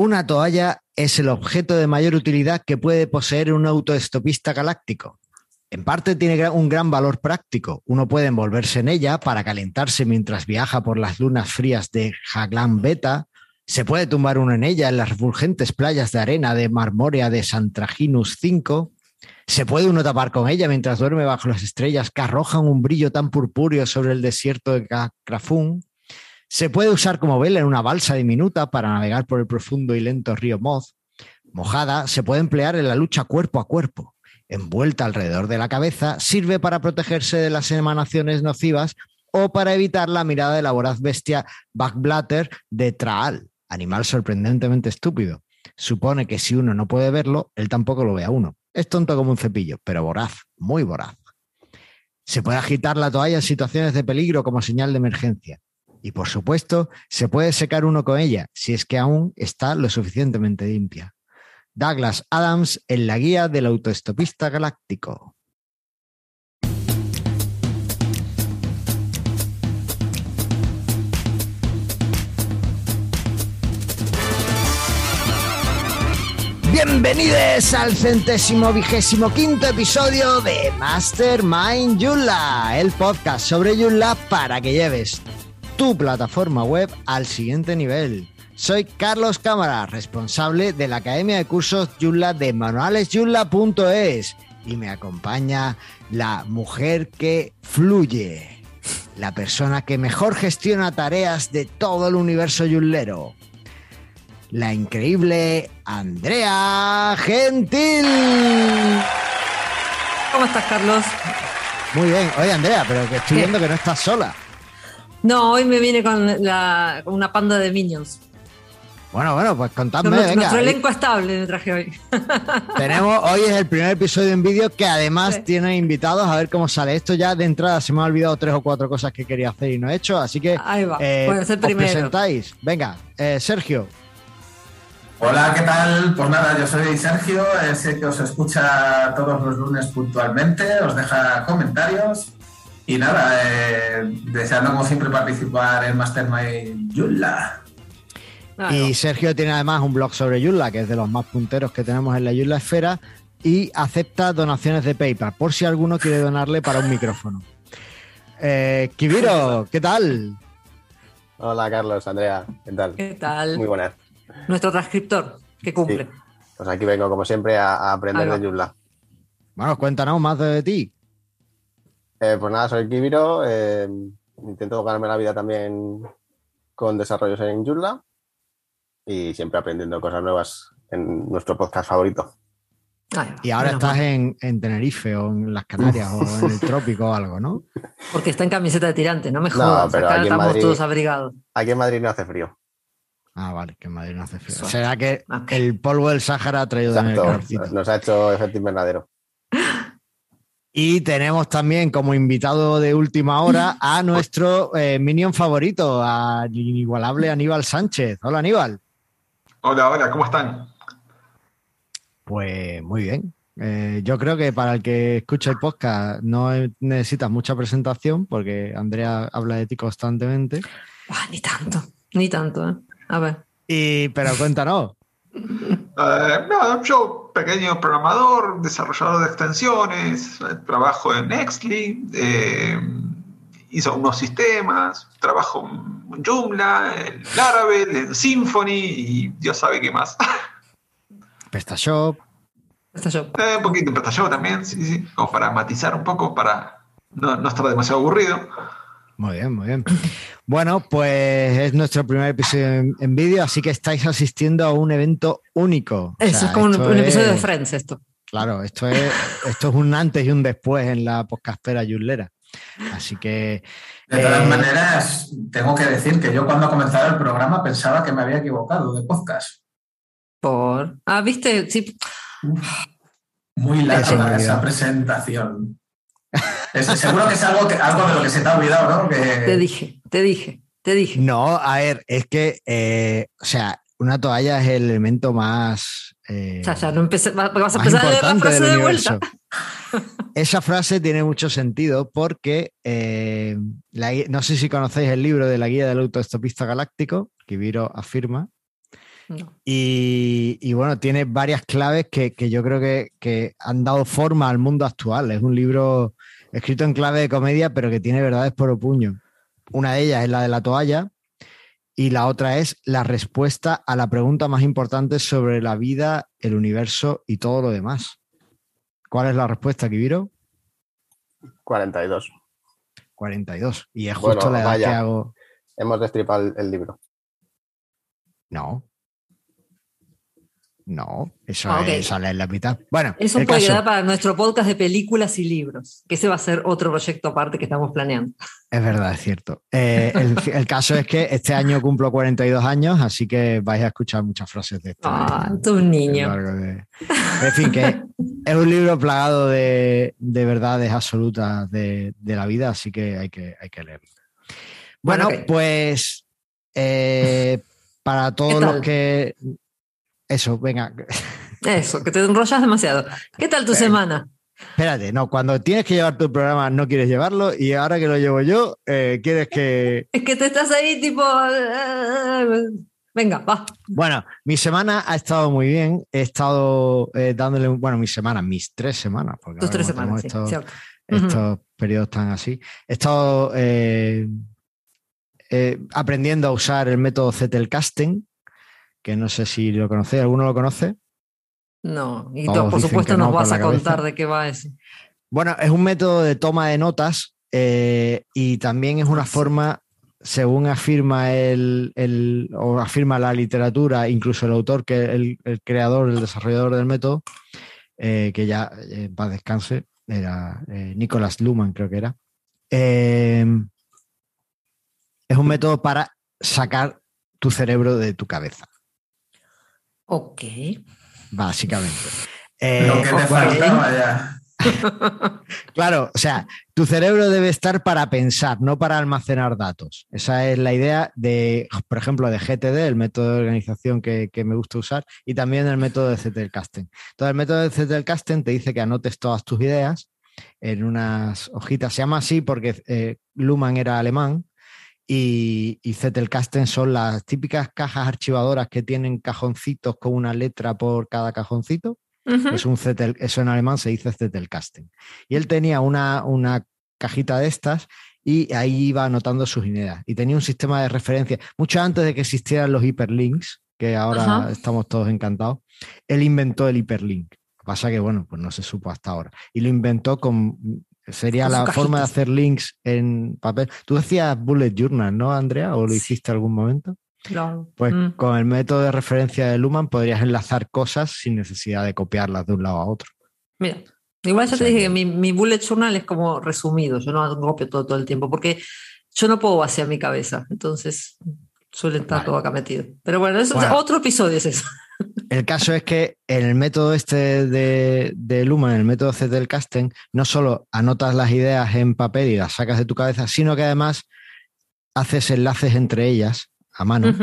Una toalla es el objeto de mayor utilidad que puede poseer un autoestopista galáctico. En parte tiene un gran valor práctico. Uno puede envolverse en ella para calentarse mientras viaja por las lunas frías de Jaglan Beta. Se puede tumbar uno en ella en las refulgentes playas de arena de Marmorea de Santraginus 5. Se puede uno tapar con ella mientras duerme bajo las estrellas que arrojan un brillo tan purpúreo sobre el desierto de Crafún. Se puede usar como vela en una balsa diminuta para navegar por el profundo y lento río Moz. Mojada se puede emplear en la lucha cuerpo a cuerpo envuelta alrededor de la cabeza, sirve para protegerse de las emanaciones nocivas o para evitar la mirada de la voraz bestia Backblatter de Traal, animal sorprendentemente estúpido. Supone que si uno no puede verlo, él tampoco lo ve a uno. Es tonto como un cepillo, pero voraz, muy voraz. Se puede agitar la toalla en situaciones de peligro como señal de emergencia. Y por supuesto, se puede secar uno con ella, si es que aún está lo suficientemente limpia. Douglas Adams en la guía del autoestopista galáctico. Bienvenidos al centésimo vigésimo quinto episodio de Mastermind Joomla, el podcast sobre Joomla para que lleves tu plataforma web al siguiente nivel. Soy Carlos Cámara, responsable de la Academia de Cursos Joomla de manualesyula.es y me acompaña la mujer que fluye, la persona que mejor gestiona tareas de todo el universo yulero, la increíble Andrea Gentil. ¿Cómo estás, Carlos? Muy bien. Oye, Andrea, pero que estoy viendo que no estás sola. No, hoy me viene con, con una panda de minions. Bueno, bueno, pues contadme. Nuestro, elenco estable me traje hoy. Tenemos, hoy es el primer episodio en vídeo que además tiene invitados a ver cómo sale esto. Ya de entrada se me ha olvidado tres o cuatro cosas que quería hacer y no he hecho, así que Ahí va. Eh, Os presentáis. Venga, eh, Sergio. Hola, ¿qué tal? Pues nada, yo soy Sergio, sé que os escucha todos los lunes puntualmente, os deja comentarios y nada, eh, deseando como siempre participar en Mastermind Yula. Y Sergio tiene además un blog sobre Joomla, que es de los más punteros que tenemos en la Joomla Esfera, y acepta donaciones de PayPal, por si alguno quiere donarle para un micrófono. Eh, Kibiro, ¿qué tal? Hola Carlos, Andrea, ¿qué tal? ¿Qué tal? Muy buenas. Nuestro transcriptor, que cumple. Pues aquí vengo, como siempre, a, aprender de Joomla. Bueno, cuéntanos más de ti. Eh, pues nada, soy Kibiro, eh, intento ganarme la vida también con desarrollos en Joomla y siempre aprendiendo cosas nuevas en nuestro podcast favorito. y ahora estás en, Tenerife o en las Canarias o en el trópico o algo, ¿no? Porque está en camiseta de tirante, no me jodas. No, pero aquí estamos Madrid, todos abrigados. Aquí en Madrid no hace frío. Ah, vale, que en Madrid no hace frío. ¿Será que el polvo del Sáhara ha traído el Nos ha hecho efecto invernadero. Y tenemos también como invitado de última hora a nuestro eh, minion favorito, al inigualable Aníbal Sánchez. Hola, Aníbal. Hola, hola, ¿cómo están? Pues muy bien. Eh, yo creo que para el que escucha el podcast no necesitas mucha presentación porque Andrea habla de ti constantemente. Ah, ni tanto, ni tanto. ¿eh? A ver. Y, pero cuéntanos. Eh, no, yo, pequeño programador, desarrollador de extensiones, trabajo en Nextly, hizo unos sistemas, trabajo en Joomla, en Laravel, en Symfony y Dios sabe qué más. PrestaShop. PrestaShop. Eh, un poquito en PrestaShop también, sí, sí, como para matizar un poco, para no, no estar demasiado aburrido. Muy bien, muy bien. Bueno, pues es nuestro primer episodio en, vídeo, así que estáis asistiendo a un evento único. Eso es como un, episodio de Friends, esto. Claro, esto es, esto es un antes y un después en la podcastera Yullera. Así que. De todas eh, maneras, tengo que decir que yo cuando comenzaba el programa pensaba que me había equivocado de podcast. Por. Ah, viste, sí. Muy larga esa presentación. Seguro que es algo, algo de lo que se te ha olvidado, ¿no? Te dije, te dije, te dije. No, a ver, es que, eh, o sea, una toalla es el elemento más. Eh, o sea, no empecé, vas a empezar a leer la frase de vuelta. Esa frase tiene mucho sentido porque eh, no sé si conocéis el libro de la guía del autoestopista galáctico, que Viro afirma No. Y, y bueno, tiene varias claves que, que yo creo que, que han dado forma al mundo actual. Es un libro escrito en clave de comedia, pero que tiene verdades por puño. Una de ellas es la de la toalla y la otra es la respuesta a la pregunta más importante sobre la vida, el universo y todo lo demás. ¿Cuál es la respuesta, Kibiro? 42. 42. Y es Bueno, justo la edad vaya. que hago. Hemos destripado el, el libro. No. No, eso Ah, es, sale en la mitad. Bueno, Eso puede caso- quedar para nuestro podcast de películas y libros, que ese va a ser otro proyecto aparte que estamos planeando. Es verdad, es cierto. Eh, el, el caso es que este año cumplo 42 años, así que vais a escuchar muchas frases de esto. Ah, tú un niño. de- En fin, que es un libro plagado de, de verdades absolutas de, de la vida, así que hay que, hay que leerlo. Bueno, pues eh, para todos los que... Eso, venga. Eso, que te enrollas demasiado. ¿Qué tal tu semana? Espérate, no, cuando tienes que llevar tu programa no quieres llevarlo y ahora que lo llevo yo, eh, quieres que... Es que te estás ahí tipo... Venga, va. Bueno, mi semana ha estado muy bien. He estado eh, dándole, bueno, mi semana, mis tres semanas. Porque Tus tres semanas, sí, estos, cierto. estos periodos tan así. He estado eh, aprendiendo a usar el método Zettelkasten, que no sé si lo conocéis. ¿Alguno lo conoce? No, y Todos tú, por supuesto no nos vas a contar de qué va eso. Bueno, es un método de toma de notas eh, y también es una forma, según afirma el, el- o afirma la literatura, incluso el autor, que el, el creador, el desarrollador del método, eh, que ya eh, en paz descanse, era eh, Nicholas Luhmann, creo que era. Eh, es un método para sacar tu cerebro de tu cabeza, Ok. básicamente. Eh, Lo que te faltaba ya. Claro, o sea, tu cerebro debe estar para pensar, no para almacenar datos. Esa es la idea de, por ejemplo, de GTD, el método de organización que, que me gusta usar, y también el método de Zettelkasten. Entonces, el método de Zettelkasten te dice que anotes todas tus ideas en unas hojitas. Se llama así porque eh, Luhmann era alemán y, y Zettelkasten son las típicas cajas archivadoras que tienen cajoncitos con una letra por cada cajoncito. Es un Zettel, eso en alemán se dice Zettelkasten. Y él tenía una, una cajita de estas y ahí iba anotando sus ideas. Y tenía un sistema de referencia, mucho antes de que existieran los hiperlinks, que ahora Ajá. estamos todos encantados. Él inventó el hiperlink. Pasa que, bueno, pues no se supo hasta ahora. Y lo inventó con. Sería la forma de hacer links en papel. Tú decías bullet journal, ¿no, Andrea? ¿O lo Sí. hiciste algún momento? Claro. Pues Mm. con el método de referencia de Luhmann podrías enlazar cosas sin necesidad de copiarlas de un lado a otro. Mira, igual ya O te dije que- que mi, mi bullet journal es como resumido, yo no copio todo, todo el tiempo, porque yo no puedo vaciar mi cabeza, entonces suele estar Vale. todo acá metido. Pero bueno, eso, Bueno. otro episodio es eso. El caso es que en el método este de, de Luhmann, el método Zettelkasten, no solo anotas las ideas en papel y las sacas de tu cabeza, sino que además haces enlaces entre ellas a mano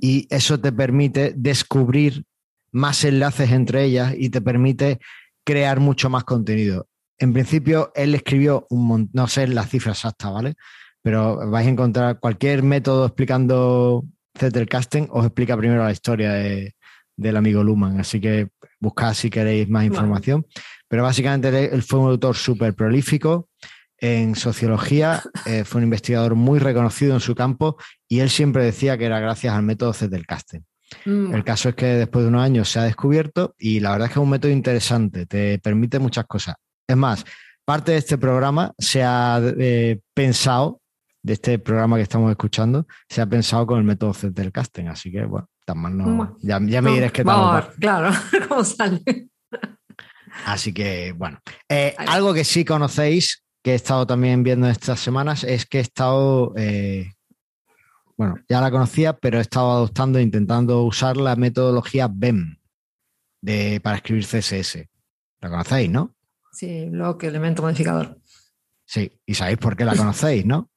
y eso te permite descubrir más enlaces entre ellas y te permite crear mucho más contenido. En principio, él escribió un montón, no sé la cifra exacta, ¿vale? Pero vais a encontrar cualquier método explicando Zettelkasten, os explica primero la historia de- del amigo Luhmann, así que buscad si queréis más información. Pero básicamente él- él fue un autor súper prolífico en sociología, eh, fue un investigador muy reconocido en su campo y él siempre decía que era gracias al método Zettelkasten. Mm, El caso es que después de unos años se ha descubierto y la verdad es que es un método interesante, te permite muchas cosas. Es más, parte de este programa se ha eh, pensado, de este programa que estamos escuchando, se ha pensado con el método Zettelkasten, así que bueno, tan mal no. Ya, ya me dirás tal. Os a va. ver, claro, cómo sale. Así que bueno, Eh, algo que sí conocéis, que he estado también viendo estas semanas, es que he estado, eh, bueno, ya la conocía, pero he estado adoptando, intentando usar la metodología BEM de, para escribir CSS. La conocéis, ¿no? Sí, bloque, elemento modificador. Sí, y sabéis por qué la conocéis, ¿no?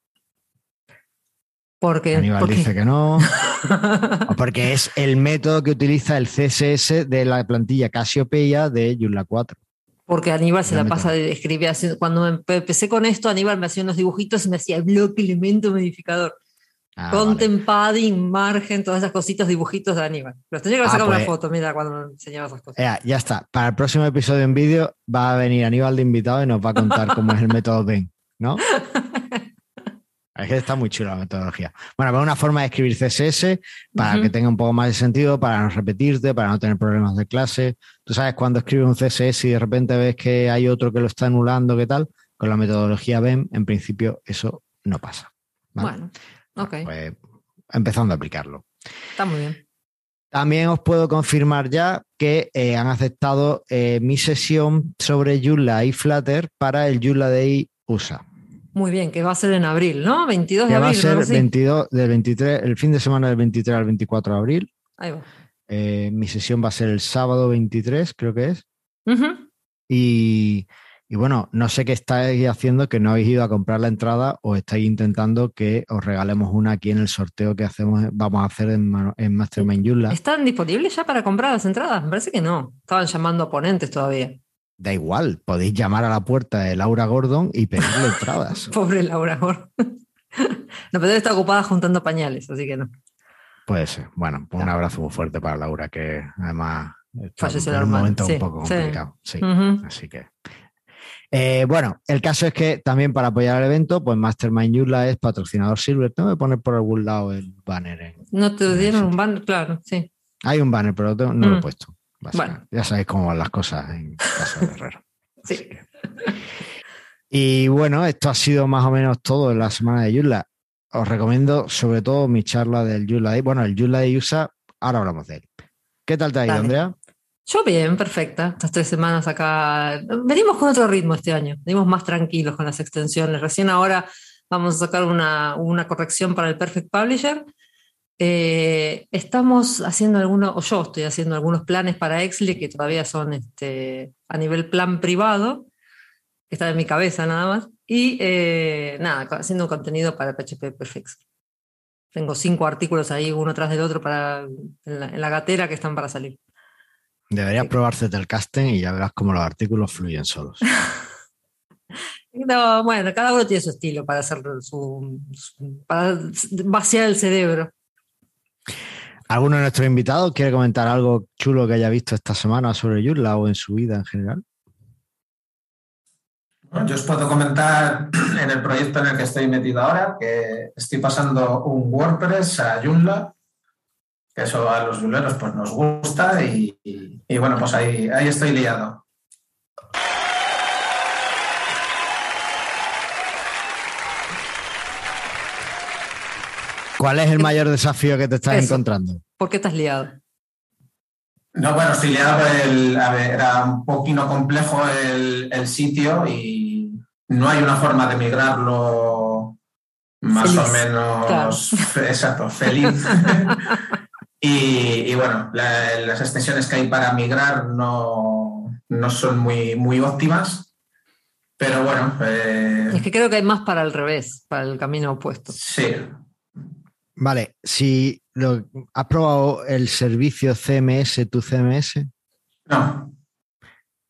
Porque, Aníbal porque- dice que no. Porque es el método que utiliza el CSS de la plantilla Cassiopeia de Joomla 4. porque Aníbal se la pasa de escribir. haciendo- Cuando empe- empecé con esto, Aníbal me hacía unos dibujitos y me hacía bloque, elemento, modificador. Ah, Content, padding, margen, todas esas cositas, dibujitos de Aníbal. Pero tenía que Ah, sacar una pues- foto, mira, cuando me enseñaba esas cosas. Ya, ya está. Para el próximo episodio en vídeo va a venir Aníbal de invitado y nos va a contar cómo es el método Ben, ¿no? Es que está muy chula la metodología. Bueno, pero una forma de escribir CSS para que tenga un poco más de sentido, para no repetirte, para no tener problemas de clase. Tú sabes, cuando escribes un CSS y de repente ves que hay otro que lo está anulando, ¿qué tal? Con la metodología BEM, en principio, eso no pasa. ¿vale? Bueno, ok, Pues empezando a aplicarlo. está muy bien. También os puedo confirmar ya que eh, han aceptado eh, mi sesión sobre Joomla y Flutter para el Joomla Day USA. Muy bien, que va a ser en abril, ¿no? 22 de Que va a abril, ser algo así. 22, del 23, el fin de semana del 23 al 24 de abril. Ahí va. Eh, mi sesión va a ser el sábado 23, creo que es. Y, y bueno, no sé qué estáis haciendo, que no habéis ido a comprar la entrada o estáis intentando que os regalemos una aquí en el sorteo que hacemos, vamos a hacer en, en Mastermind Joomla. ¿Están disponibles ya para comprar las entradas? Me parece que no. Estaban llamando a ponentes todavía. Da igual, podéis llamar a la puerta de Laura Gordon y pedirle entradas. Pobre Laura Gor. No, pero estar ocupada juntando pañales, así que no. Puede ser. Bueno, pues un abrazo muy fuerte para Laura, que además está Falleció en un momento sí, un poco sí. complicado. Sí, así que. Eh, bueno, el caso es que también para apoyar el evento, pues Mastermind Joomla es patrocinador Silver. Tengo que poner por algún lado el banner. en- ¿No te dieron un ban? Claro, sí. Hay un banner, pero no lo he Mm. puesto. Bueno. Ya sabéis cómo van las cosas en casa de Herrero. Sí. Y bueno, esto ha sido más o menos todo en la semana de Joomla. Os recomiendo sobre todo mi charla del Joomla Day. Bueno, el Joomla Day USA, ahora hablamos de él. ¿Qué tal te ha ido, Dale. Andrea? Yo bien, perfecta. Estas tres semanas acá. Venimos con otro ritmo este año. Venimos más tranquilos con las extensiones. Recién ahora vamos a sacar una, una corrección para el Perfect Publisher. Eh, estamos haciendo algunos, o yo estoy haciendo algunos planes para Exli que todavía son este, a nivel plan privado, que está en mi cabeza nada más. Y eh, nada, haciendo contenido para PHP Perfect. Tengo cinco artículos ahí, uno tras del otro, para, en, la, en la gatera que están para salir. Deberías Sí. probar casting y ya verás cómo los artículos fluyen solos. No, bueno, cada uno tiene su estilo para hacer su, su- para vaciar el cerebro. ¿Alguno de nuestros invitados quiere comentar algo chulo que haya visto esta semana sobre Joomla o en su vida en general? Yo os puedo comentar en el proyecto en el que estoy metido ahora que estoy pasando un WordPress a Joomla, que eso a los joomleros pues nos gusta y, y- y bueno, pues ahí, ahí estoy liado. ¿Cuál es el mayor desafío que te estás Eso. encontrando? ¿Por qué estás liado? No, bueno, estoy liado por el, a ver, era un poquito complejo el, el sitio y no hay una forma de migrarlo más Feliz, o menos exacto, feliz. y, y bueno, la- las extensiones que hay para migrar no, no son muy, muy óptimas, pero bueno, eh, Es que creo que hay más para el revés, para el camino opuesto. sí. Vale, si lo, has probado el servicio CMS, tu CMS, No,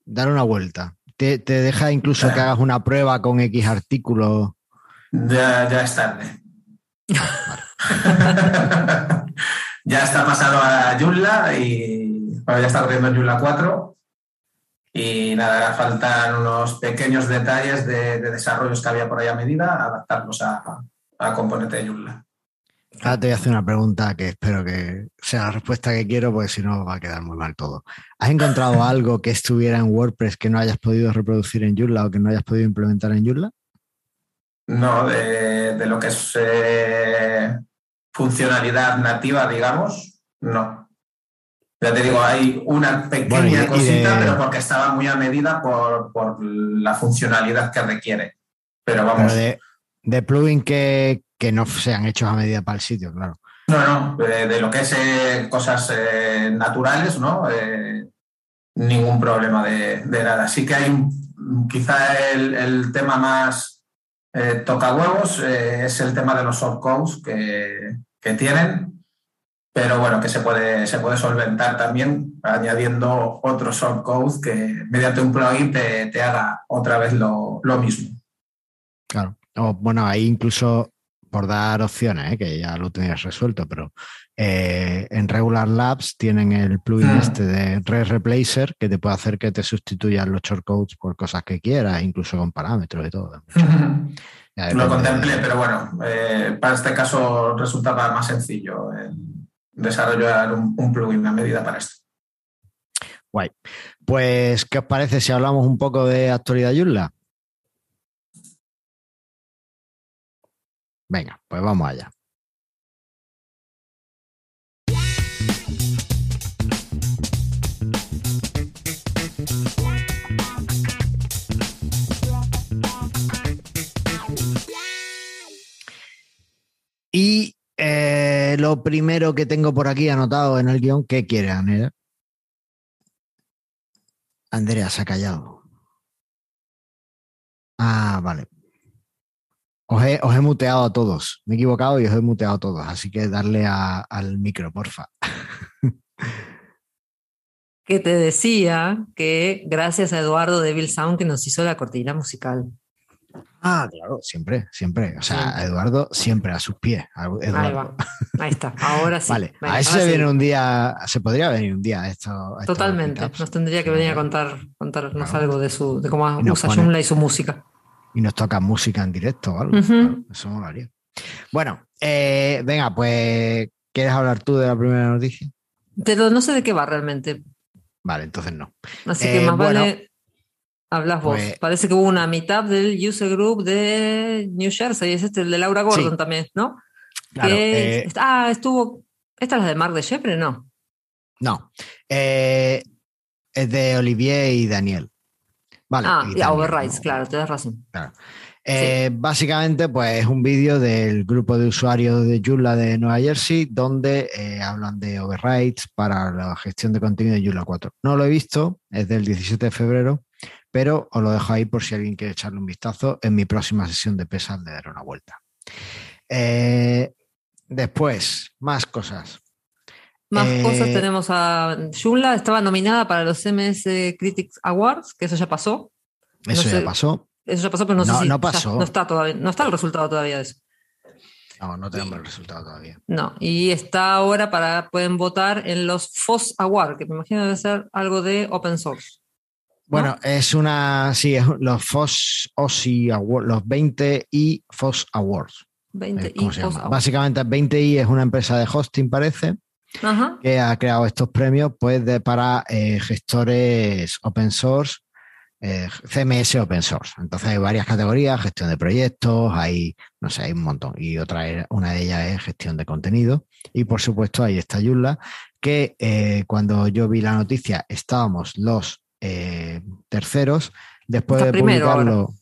dar una vuelta. Te, te deja incluso que hagas una prueba con X artículos. ya, ya es tarde. ya está pasado a Joomla y bueno, ya está corriendo en Joomla 4 y nada, faltan unos pequeños detalles de, de desarrollos que había por ahí a medida, adaptarlos a, a componente de Joomla. Ahora te voy a hacer una pregunta que espero que sea la respuesta que quiero, porque si no va a quedar muy mal todo. ¿Has encontrado algo que estuviera en WordPress que no hayas podido reproducir en Joomla o que no hayas podido implementar en Joomla? No, de, de lo que es eh, funcionalidad nativa, digamos, no. Ya te digo, hay una pequeña Bueno, y de- y cosita, de- pero porque estaba muy a medida por, por la funcionalidad que requiere. Pero vamos, Pero de, de plugin que, que no sean hechos a medida para el sitio, claro. no, no, de, de lo que es eh, cosas eh, naturales, ¿no? Eh, ningún problema de, de nada. Sí que hay quizá el, el tema más toca huevos, es el tema de los shortcodes que, que tienen, pero bueno, que se puede, se puede solventar también añadiendo otro shortcode que mediante un plugin te, te haga otra vez lo, lo mismo. Claro. O, bueno, ahí incluso por dar opciones, ¿eh? que ya lo tenías resuelto, pero eh, en Regular Labs tienen el plugin Ah. este de Red Replacer que te puede hacer que te sustituyan los shortcodes por cosas que quieras, incluso con parámetros y todo. Ya Lo contemplé, de- pero bueno, eh, para este caso resultaba más sencillo desarrollar un, un plugin a medida para esto. Guay. Pues, ¿qué os parece si hablamos un poco de actualidad Joomla? Venga, pues vamos allá. Y eh, lo primero que tengo por aquí anotado en el guion, ¿qué quiere, Anera? Andrea se ha callado. Ah, vale. Os he, os he muteado a todos. Me he equivocado y os he muteado a todos. Así que darle a- al micro, porfa. Que te decía que gracias a Eduardo de Bill Sound que nos hizo la cortina musical. Ah, claro, siempre, siempre. O sea. Eduardo siempre a sus pies. Ahí va. Ahí está. Ahora sí. Vale, Venga, a ver si ahora se sí. viene un día, se podría venir un día esto. Totalmente. Nos tendría que venir a contar, contarnos Claro. algo de su, de cómo usa pone- Joomla y su música. Y nos toca música en directo o algo. Ujú. Claro, eso molaría. Bueno, eh, venga, pues, ¿quieres hablar tú de la primera noticia? Pero no sé de qué va realmente. Vale, entonces no. Así Eh, que más bueno, vale hablas vos. pues- Parece que hubo una meetup del user group de New Jersey, es este el de Laura Gordon Sí. también, ¿no? Claro, Que- eh, ah, estuvo. ¿Esta es la de Mark de Shepre? No. no. Eh, es de Olivier y Daniel. Vale. ah, y Overrides, ¿no? claro, tienes razón. Eh, Básicamente, pues es un vídeo del grupo de usuarios de Joomla de Nueva Jersey donde eh, hablan de overrides para la gestión de contenido de Joomla 4. No lo he visto, es del 17 de febrero, pero os lo dejo ahí por si alguien quiere echarle un vistazo. En mi próxima sesión de pesas le daré una vuelta. Eh, después, más cosas. Más Eh, cosas tenemos a Joomla, estaba nominada para los MS Critics Awards, que eso ya pasó. Eso ya pasó. Eso ya pasó, pero no, No, sé si no ya- pasó. no está todavía, no está el resultado todavía de eso. No, no tenemos el resultado todavía. No, y está ahora para, pueden votar en los FOSS Awards, que me imagino debe ser algo de open source. Bueno, es una, sí, es los FOSS OSI Awards, los 20 y FOSS Awards. 20 Eh, ¿Cómo y FOSS? Awards. Básicamente 20i es una empresa de hosting, parece, Ajá. que ha creado estos premios pues, de, para eh, gestores open source, eh, CMS open source. Entonces hay varias categorías, gestión de proyectos, hay, no sé, hay un montón. Y otra, una de ellas es gestión de contenido. Y por supuesto ahí está Joomla, que eh, cuando yo vi la noticia estábamos los terceros, después Está de ahora. publicarlo.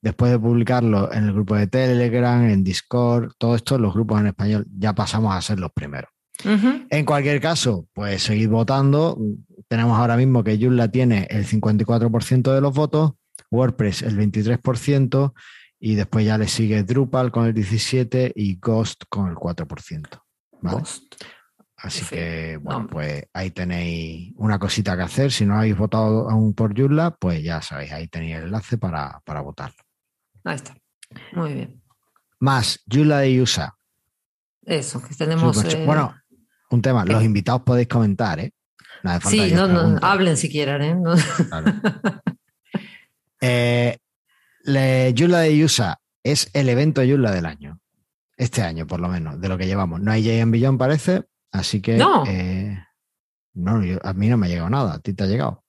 Después de publicarlo en el grupo de Telegram, en Discord, todo esto, los grupos en español, ya pasamos a ser los primeros. En cualquier caso, pues seguid votando. Tenemos ahora mismo que Joomla tiene el 54% de los votos, WordPress el 23% y después ya le sigue Drupal con el 17% y Ghost con el 4%. ¿vale? Ghost. Así Sí, que, bueno, pues ahí tenéis una cosita que hacer. Si no habéis votado aún por Joomla, pues ya sabéis, ahí tenéis el enlace para, para votar. Ahí está. Muy bien. Más, Joomla de USA. Eso, que tenemos. Supercho- eh, Bueno, un tema, los invitados podéis comentar, ¿eh? No hace falta sí, no, no, hablen si quieren, ¿eh? No- Claro. Eh, le- Joomla de USA es el evento Joomla del año. Este año, por lo menos, de lo que llevamos. No hay JM Billón, parece. Así que. No. eh, no, yo- a mí no me ha llegado nada. ¿A ti te ha llegado?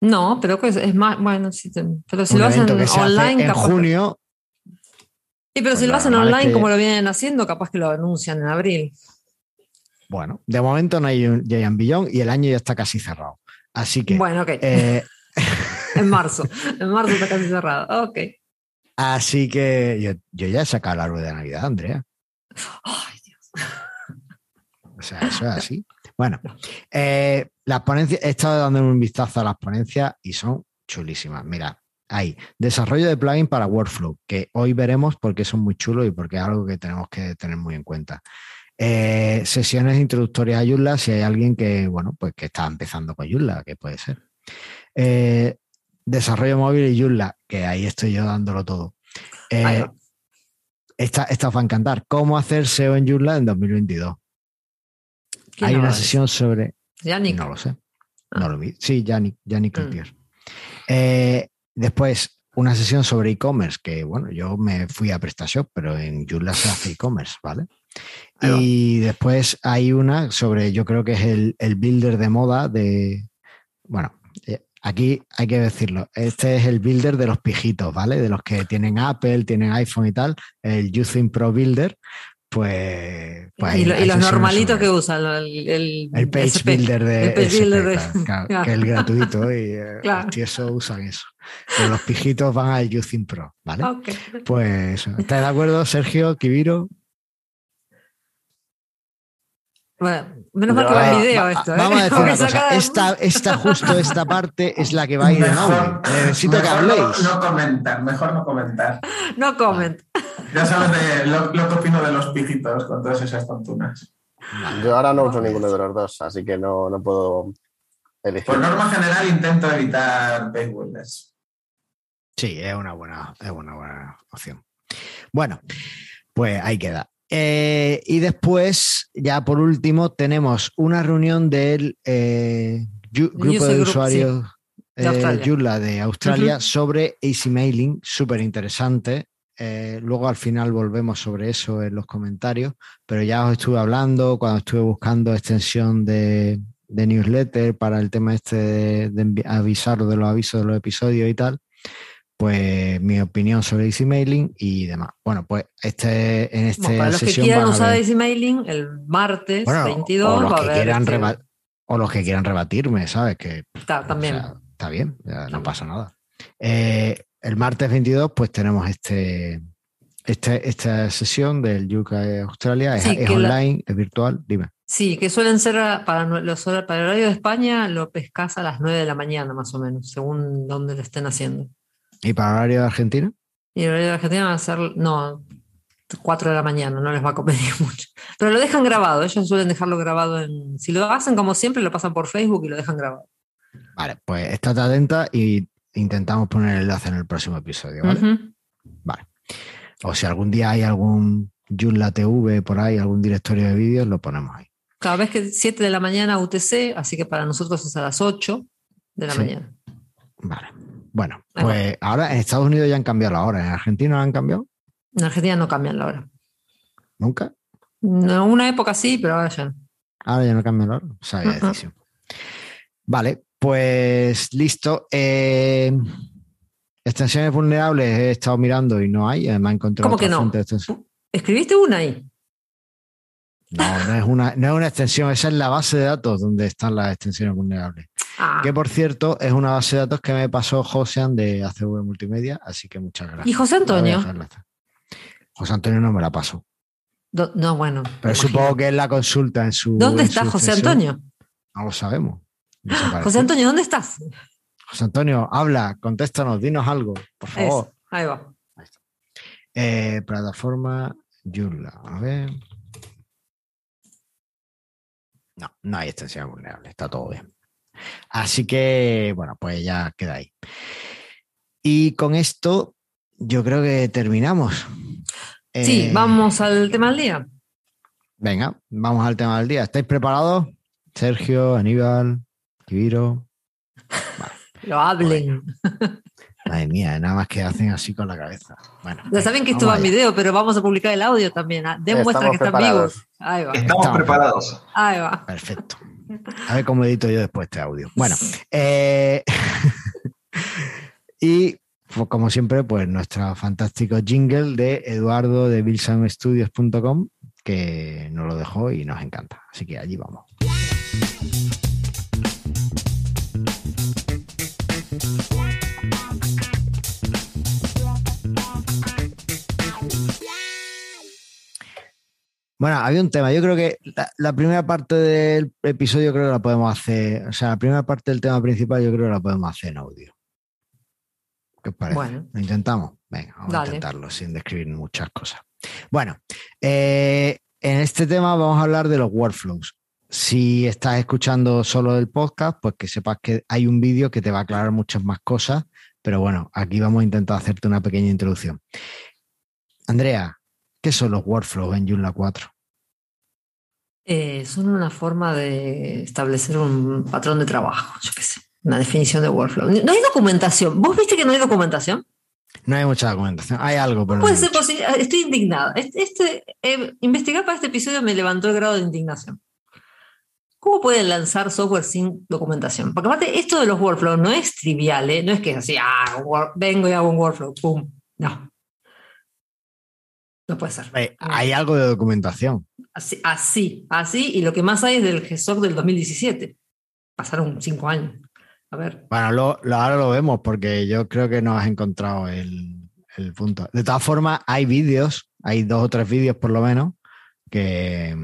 No, pero que es, es más, bueno, sí te- pero si Un lo hacen que se hace online, en capaz. que- junio. Sí, pero pues si lo lo hacen es online que- como lo vienen haciendo, capaz que lo anuncian en abril. Bueno, de momento no hay un Billón y el año ya está casi cerrado. Así que. Bueno, ok. eh, En marzo. En marzo está casi cerrado. Ok. así que yo, yo ya he sacado el árbol de Navidad, Andrea. Ay, Dios. O sea, eso es así. Bueno, eh, las ponencias, he estado dando un vistazo a las ponencias y son chulísimas. Mira, hay desarrollo de plugin para Workflow, que hoy veremos porque son muy chulos y porque es algo que tenemos que tener muy en cuenta. Eh, sesiones introductorias a Joomla, si hay alguien que, bueno, pues que está empezando con Joomla, que puede ser. Eh, desarrollo móvil y Joomla, que ahí estoy yo dándolo todo. Eh, esta, esta os va a encantar. ¿Cómo hacer SEO en Joomla en 2022? ¿Quién Hay una sesión sobre... Yannick. No lo sé. Ah. No lo vi. Sí, Yannick, Yannick Mm. Eh, después, una sesión sobre e-commerce, que bueno, yo me fui a PrestaShop, pero en Joomla se hace e-commerce, ¿vale? Y después hay una sobre, yo creo que es el, el builder de moda de. Bueno, eh, aquí hay que decirlo. Este es el builder de los pijitos, ¿vale? De los que tienen Apple, tienen iPhone y tal. El Using Pro Builder. Pues. pues y, lo- los normalitos que usan, el, el, el Page SP. Builder de el Page SP, Builder de- claro, claro, claro. que es el gratuito y eh, Claro. los tiesos usan eso. Pero los pijitos van al Using Pro, ¿vale? Ok. Pues, ¿estás de acuerdo, Sergio, Kibiro? Bueno, menos mal que va en video Va- esto, ¿eh? Vamos a decir una cosa. Esta, esta, justo esta parte es la que va a ir en audio. Necesito que mejor no- habléis. No, comentar, mejor no comentar. No comment. Ya sabes de lo, lo que opino de los pijitos con todas esas tontunas. Yo ahora no uso ninguno de los dos, así que no, no puedo elegir. Por norma general intento evitar page builders. Sí, es una buena, es una buena opción. Bueno, pues ahí queda. Eh, y después, ya por último, tenemos una reunión del eh, grupo de usuarios De eh. Joomla de Australia Ujú. sobre AC Mailing, súper interesante. Eh, luego al final volvemos sobre eso en los comentarios, pero ya os estuve hablando cuando estuve buscando extensión de, de newsletter para el tema este de, de avisaros de los avisos de los episodios y tal, pues mi opinión sobre Easy Mailing y demás. Bueno, pues este, en esta para los que quieran usar ver- Easy Mailing, el martes bueno, 22 o los va a que haber quieran este- reba- o los que quieran rebatirme, ¿sabes? Que Está, también. o sea, está bien, ya no pasa nada. Eh, el martes 22, pues tenemos este, este esta sesión del Yuca Australia. Es, Sí, es que la- online, es virtual. Dime. Sí, que suelen ser para, los, para el horario de España, lo pescas a las 9 de la mañana más o menos, según dónde lo estén haciendo. ¿Y para el horario de Argentina? Y el horario de Argentina va a ser, no, 4 de la mañana, no les va a convenir mucho. Pero lo dejan grabado, ellos suelen dejarlo grabado en... Si lo hacen como siempre, lo pasan por Facebook y lo dejan grabado. Vale, pues estate atenta y intentamos poner el enlace en el próximo episodio, ¿vale? Vale. O si algún día hay algún Joomla TV por ahí, algún directorio de vídeos, lo ponemos ahí. Cada vez que 7 de la mañana UTC, así que para nosotros es a las 8 de la Sí. mañana. Vale. Bueno, va. pues ahora en Estados Unidos ya han cambiado la hora. ¿En Argentina no han cambiado? En Argentina no cambian la hora. ¿Nunca? En una época sí, pero ahora ya no. Ahora ya no cambia la hora. Sabia Ujú. decisión. Vale, pues listo. Eh, extensiones vulnerables he estado mirando y no hay. Además he encontrado ¿Cómo que no? Escribiste una ahí. No, no es, una, no es una extensión, esa es la base de datos donde están las extensiones vulnerables. Ah. Que por cierto es una base de datos que me pasó Josean de ACV Multimedia, así que muchas gracias. ¿Y José Antonio? José Antonio no me la pasó, Do- no, bueno. pero supongo imagino. que es la consulta en su. ¿Dónde en está su José. Antonio? No lo sabemos. José Antonio, ¿dónde estás? José Antonio, habla, contéstanos, dinos algo, por favor. Es, ahí va. Eh, plataforma Joomla. A ver. No, no hay extensión vulnerable, está todo bien. Así que, bueno, pues ya queda ahí. Y con esto, yo creo que terminamos. Sí, Eh, vamos al tema del día. Venga, vamos al tema del día. ¿Estáis preparados? Sergio, Aníbal, Kibiro. Lo hablen. Madre mía, nada más que hacen así con la cabeza. Bueno, Ya venga, saben que esto va en video, pero vamos a publicar el audio también. Ah, Demuestra que están preparados. vivos. Ahí va. Estamos Estamos preparados. Ahí va. Perfecto. A ver cómo edito yo después este audio. Bueno, eh, y pues, como siempre, pues nuestro fantástico jingle de Eduardo de bilsoundstudios.com que nos lo dejó y nos encanta. Así que allí vamos. Bueno, había un tema. Yo creo que la, la primera parte del episodio creo que la podemos hacer. O sea, la primera parte del tema principal yo creo que la podemos hacer en audio. ¿Qué os parece? Bueno. ¿Lo intentamos? Venga, vamos a intentarlo sin describir muchas cosas. Bueno, eh, en este tema vamos a hablar de los workflows. Si estás escuchando solo el podcast, pues que sepas que hay un vídeo que te va a aclarar muchas más cosas. Pero bueno, aquí vamos a intentar hacerte una pequeña introducción. Andrea, ¿Qué son los workflows en Joomla 4? Eh, son una forma de establecer un patrón de trabajo, yo qué sé, una definición de workflow. No hay documentación. ¿Vos viste que no hay documentación? No hay mucha documentación. Hay algo, pero. Puede ser posible. Estoy indignada. Este, este, eh, investigar para este episodio me levantó el grado de indignación. ¿Cómo pueden lanzar software sin documentación? Porque aparte, esto de los workflows no es trivial, ¿eh? No es que así, ah, vengo y hago un workflow, pum. No. No puede ser. Eh, Hay algo de documentación. Así, así, así, y lo que más hay es del GESOC del 2017. Pasaron cinco años. A ver. Bueno, lo, lo- ahora lo vemos porque yo creo que no has encontrado el, el punto. De todas formas, hay vídeos, hay dos o tres vídeos por lo menos que,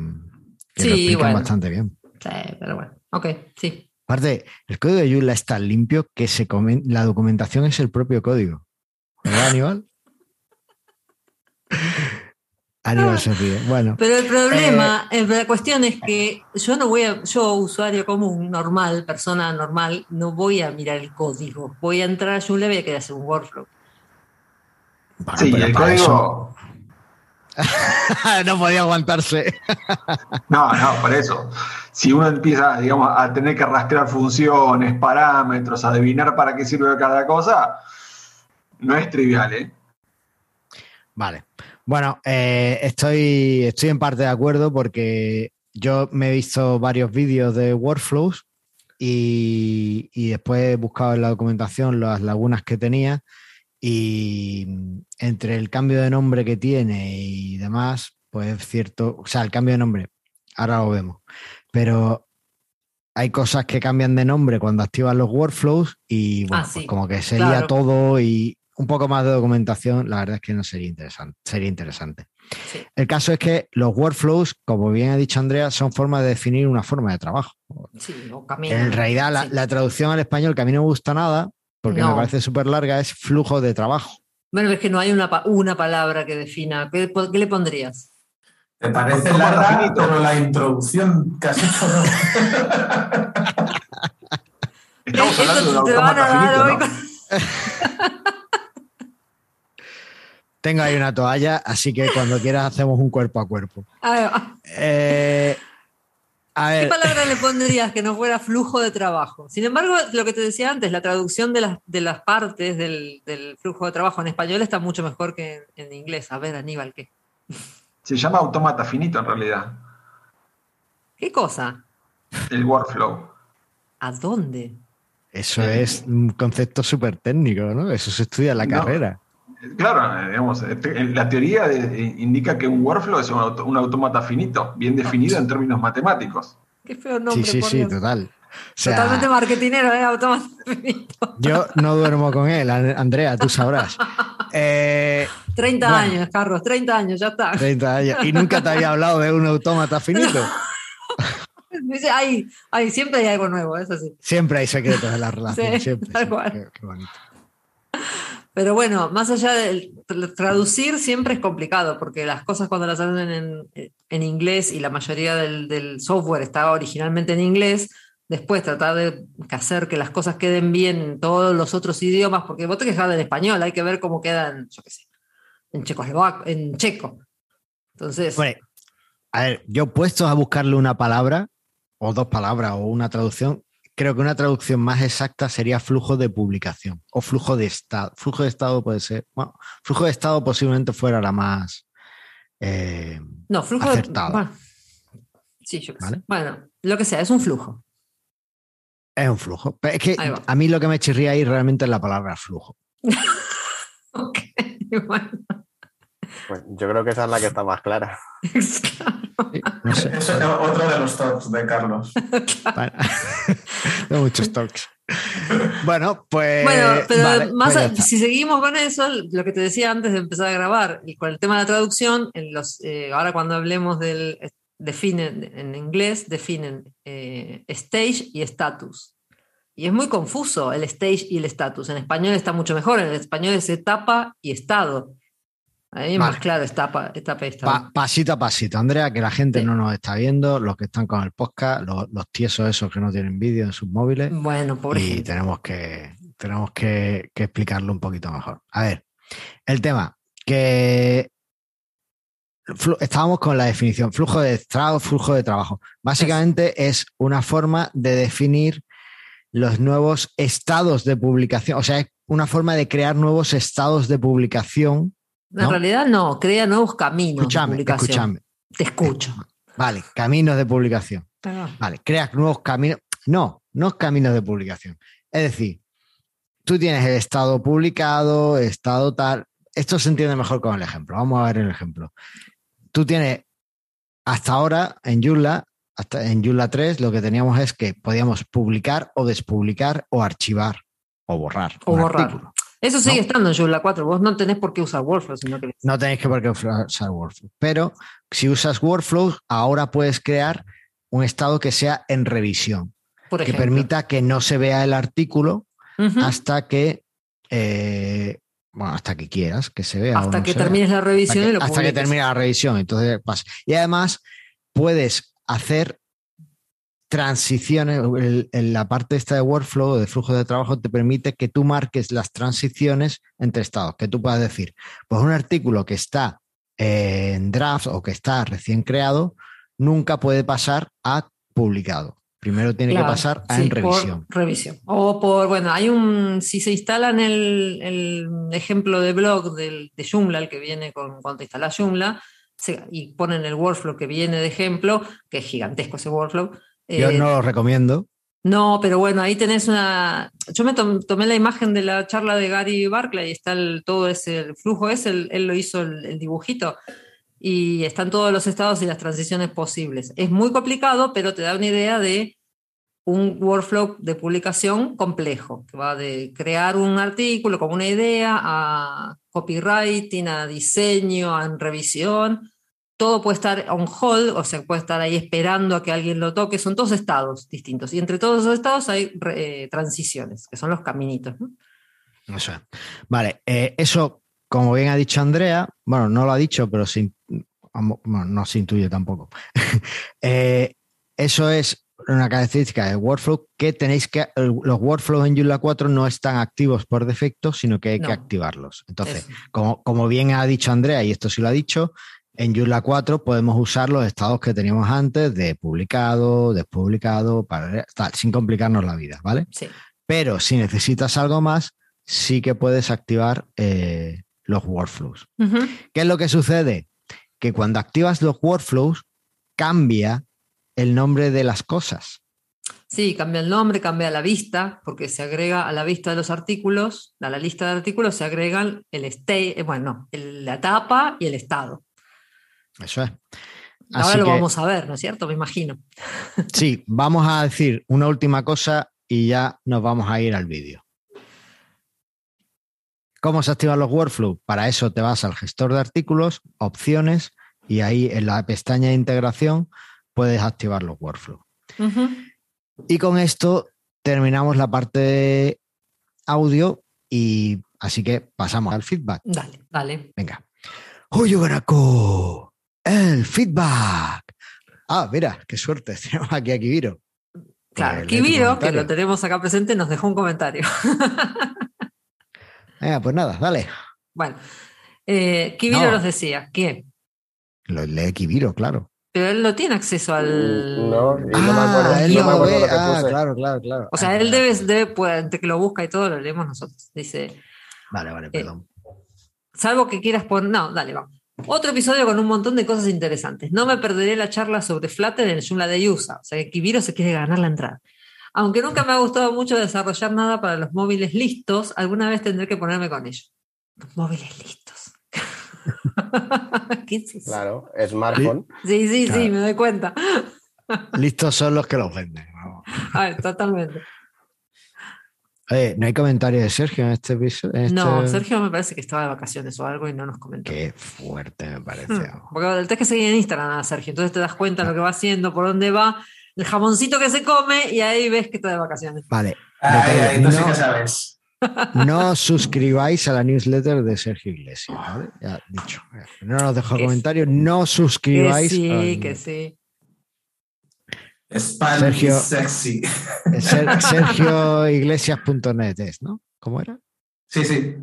que lo Sí, explican bueno. bastante bien. Sí, pero bueno. Ok, sí. Aparte, el código de Joomla es tan limpio que se comen- la documentación es el propio código. ¿Verdad, Aníbal? Aníbal se ríe. Bueno, Pero el problema, eh, la cuestión es que yo no voy a, yo, usuario común, normal, persona normal, no voy a mirar el código. Voy a entrar a Joomla y voy a querer hacer un workflow. bueno, Sí, el código. eso- no podía aguantarse. No, no, por eso. Si uno empieza, digamos, a tener que rastrear funciones, parámetros, adivinar para qué sirve cada cosa, no es trivial, ¿eh? Vale. Bueno, eh, estoy, estoy en parte de acuerdo porque yo me he visto varios vídeos de workflows y, y después he buscado en la documentación las lagunas que tenía y entre el cambio de nombre que tiene y demás, pues es cierto, o sea, el cambio de nombre, ahora lo vemos, pero hay cosas que cambian de nombre cuando activan los workflows y bueno, Ah, sí, pues como que se claro. todo y un poco más de documentación, la verdad es que no sería interesante. Sería interesante. Sí. El caso es que los workflows, como bien ha dicho Andrea, son formas de definir una forma de trabajo. Sí, o camino. En realidad, la, Sí. la traducción al español que a mí no me gusta nada, porque me No. parece súper larga, es flujo de trabajo. Bueno, es que no hay una, una palabra que defina. ¿Qué, qué le pondrías? ¿Te parece larga, pero la introducción hecho no? Estamos hablando de un te van a autómata dar finito, hoy ¿no? Tengo ahí una toalla, así que cuando quieras hacemos un cuerpo a cuerpo. Va. Eh, a ¿Qué ver, palabra le pondrías que no fuera flujo de trabajo? Sin embargo, lo que te decía antes, la traducción de las, de las partes del, del flujo de trabajo en español está mucho mejor que en, en inglés. A ver, Aníbal, ¿qué? Se llama autómata finito en realidad, ¿Qué cosa? el workflow. ¿A dónde? eso es un concepto súper técnico, ¿no? Eso se estudia en la No. carrera. Claro, eh, digamos, eh, te- la teoría de- eh, indica que un workflow es un, auto- un autómata finito, bien definido en términos matemáticos. Qué feo nombre. Sí, sí, por sí, Dios. total. O sea, Totalmente marketinero, ¿eh? Automata finito. yo no duermo con él, An- Andrea, tú sabrás. Eh, 30 Bueno. años, Carlos, 30 años, ya está. 30 años. Y nunca te había hablado de un autómata finito. Dice, Ay, ay, siempre hay algo nuevo, eso sí. Siempre hay secretos en la relación. Sí, siempre, tal siempre. cual. Qué- qué bonito. Pero bueno, más allá del tra- traducir siempre es complicado, porque las cosas cuando las hacen en, en inglés y la mayoría del, del software estaba originalmente en inglés, después tratar de hacer que las cosas queden bien en todos los otros idiomas, porque vos te quejas en español, hay que ver cómo quedan, yo qué sé, en checoslovaco, en checo. Entonces, Bueno, a ver, yo puestos a buscarle una palabra, o dos palabras, o una traducción, creo que una traducción más exacta sería flujo de publicación o flujo de estado. Flujo de estado puede ser, bueno, flujo de estado posiblemente fuera la más. eh, no, flujo de. Bueno, sí, yo. Vale. Bueno, lo que sea, es un flujo. es un flujo. Pero es que a mí lo que me chirría ahí realmente es la palabra flujo. Ok, bueno, Pues, yo creo que esa es la que está más clara. claro. Sí, No sé. Eso es otro de los tops de Carlos. Para- muchos talks. Bueno, pues. Bueno, pero vale, más pues a- si seguimos con eso, lo que te decía antes de empezar a grabar, y con el tema de la traducción, en los, eh, ahora cuando hablemos del. Definen, en inglés definen eh, stage y status. Y es muy confuso el stage y el status. En español está mucho mejor, en español es etapa y estado. Ahí Vale. más claro etapa, etapa y estado. Pa- pasito a pasito, Andrea, que la gente Sí. no nos está viendo, los que están con el podcast, los, los tiesos esos que no tienen vídeo en sus móviles, bueno, pobre y tenemos que tenemos que, que explicarlo un poquito mejor. A ver, el tema que estábamos con la definición, flujo de trabajo, flujo de trabajo. Básicamente es una forma de definir los nuevos estados de publicación, o sea, es una forma de crear nuevos estados de publicación. En ¿No? realidad no, crea nuevos caminos de Escúchame, publicación. Te escucho. Vale, caminos de publicación. Vale, creas nuevos caminos. No, no caminos de publicación. Es decir, tú tienes el estado publicado, estado tal. Esto se entiende mejor con el ejemplo. Vamos a ver el ejemplo. Tú tienes, hasta ahora en Joomla, hasta en Joomla 3, lo que teníamos es que podíamos publicar o despublicar o archivar o borrar. O un borrar. artículo. Eso sigue No. estando en Joomla 4. Vos no tenés por qué usar Workflow, sino que No tenéis que por qué usar Workflow. Pero si usas Workflow, ahora puedes crear un estado que sea en revisión. por que permita que no se vea el artículo hasta que eh, bueno, hasta que quieras que se vea. Hasta no que vea. termines la hasta revisión que, y lo hasta que termine la revisión. Entonces pasa. Y además puedes hacer transiciones. el- el- la parte esta de workflow, de flujo de trabajo, te permite que tú marques las transiciones entre estados. Que tú puedas decir, pues un artículo que está en draft o que está recién creado, nunca puede pasar a publicado. Primero tiene Claro, que pasar a sí, en por revisión. revisión. O por, bueno, hay un, si se instalan el, el ejemplo de blog del, de Joomla, el que viene con, cuando te instalas Joomla, y ponen el workflow que viene de ejemplo, que es gigantesco ese workflow. Yo eh, no lo recomiendo. No, pero bueno, ahí tenés una. Yo me tom- tomé la imagen de la charla de Gary Barclay y está el- todo ese el flujo ese, él, él lo hizo el, el dibujito y están todos los estados y las transiciones posibles. Es muy complicado, pero te da una idea de un workflow de publicación complejo, que va de crear un artículo como una idea a copywriting, a diseño, a revisión. Todo puede estar on hold, o sea, puede estar ahí esperando a que alguien lo toque. Son todos estados distintos. Y entre todos esos estados hay eh, transiciones, que son los caminitos. ¿no? Eso es. Vale, eh, eso, como bien ha dicho Andrea, bueno, no lo ha dicho, pero bueno, no se intuye tampoco. Eh, eso es una característica del workflow que tenéis que. Los workflows en Joomla 4 no están activos por defecto, sino que hay No. que activarlos. Entonces, como bien ha dicho Andrea, y esto sí lo ha dicho, en Joomla 4 podemos usar los estados que teníamos antes de publicado, despublicado, para, tal, sin complicarnos la vida, ¿vale? Sí. Pero si necesitas algo más, sí que puedes activar eh, los workflows. ¿Qué es lo que sucede? Que cuando activas los workflows, cambia el nombre de las cosas. Sí, cambia el nombre, cambia la vista, porque se agrega a la vista de los artículos, a la lista de artículos se agregan el state, eh, bueno, el- la tapa y el estado. Eso es. Ahora lo que- vamos a ver, ¿no es cierto? Me imagino. Sí, vamos a decir una última cosa y ya nos vamos a ir al vídeo. ¿Cómo se activan los workflows? Para eso te vas al gestor de artículos, opciones, y ahí en la pestaña de integración puedes activar los workflows. Y con esto terminamos la parte de audio y así que pasamos al feedback. Dale, dale. Venga. Oyugaraku, el feedback. Ah, mira, qué suerte. Tenemos aquí a Kibiro. Claro, tu Kibiro, que lo tenemos acá presente, nos dejó un comentario. Venga, pues nada, dale. bueno, eh, Kibiro No. nos decía que, Lo lee Kibiro, claro. pero él no tiene acceso al. No, y no me acuerdo, Ah, él no no me lo acuerdo ve. lo que Ah, puse. claro, claro, claro. O sea, Ah, él claro. debe, debe pues, entre que lo busca y todo, lo leemos nosotros. Dice, Vale, vale, perdón. Salvo que quieras poner. No, dale, vamos. Otro episodio con un montón de cosas interesantes. No me perderé la charla sobre Flutter en el Joomla de USA. O sea que Kibiro se quiere ganar la entrada. Aunque nunca me ha gustado mucho desarrollar nada para los móviles listos, alguna vez tendré que ponerme con ellos. Los móviles listos. ¿Qué es eso? Claro, smartphone. Sí, sí, sí, Claro. me doy cuenta. Listos son los que los venden. vamos. Ay, totalmente. Oye, ¿no hay comentario de Sergio en este episodio? en No, este- Sergio me parece que estaba de vacaciones o algo y no nos comentó. Qué fuerte me parece. Hmm, Porque el tenés que seguir en Instagram a Sergio, entonces te das cuenta de lo que va haciendo, por dónde va, el jamoncito que se come y ahí ves que está de vacaciones. Vale. Ahí, tú sí No. que sabes. No suscribáis a la newsletter de Sergio Iglesias, ¿vale? Ya dicho. No nos dejó Que comentario. No Que suscribáis. la sí, que sí. Sergio. sexy. Ser- SergioIglesias.net es, ¿no? ¿Cómo era? Sí, sí.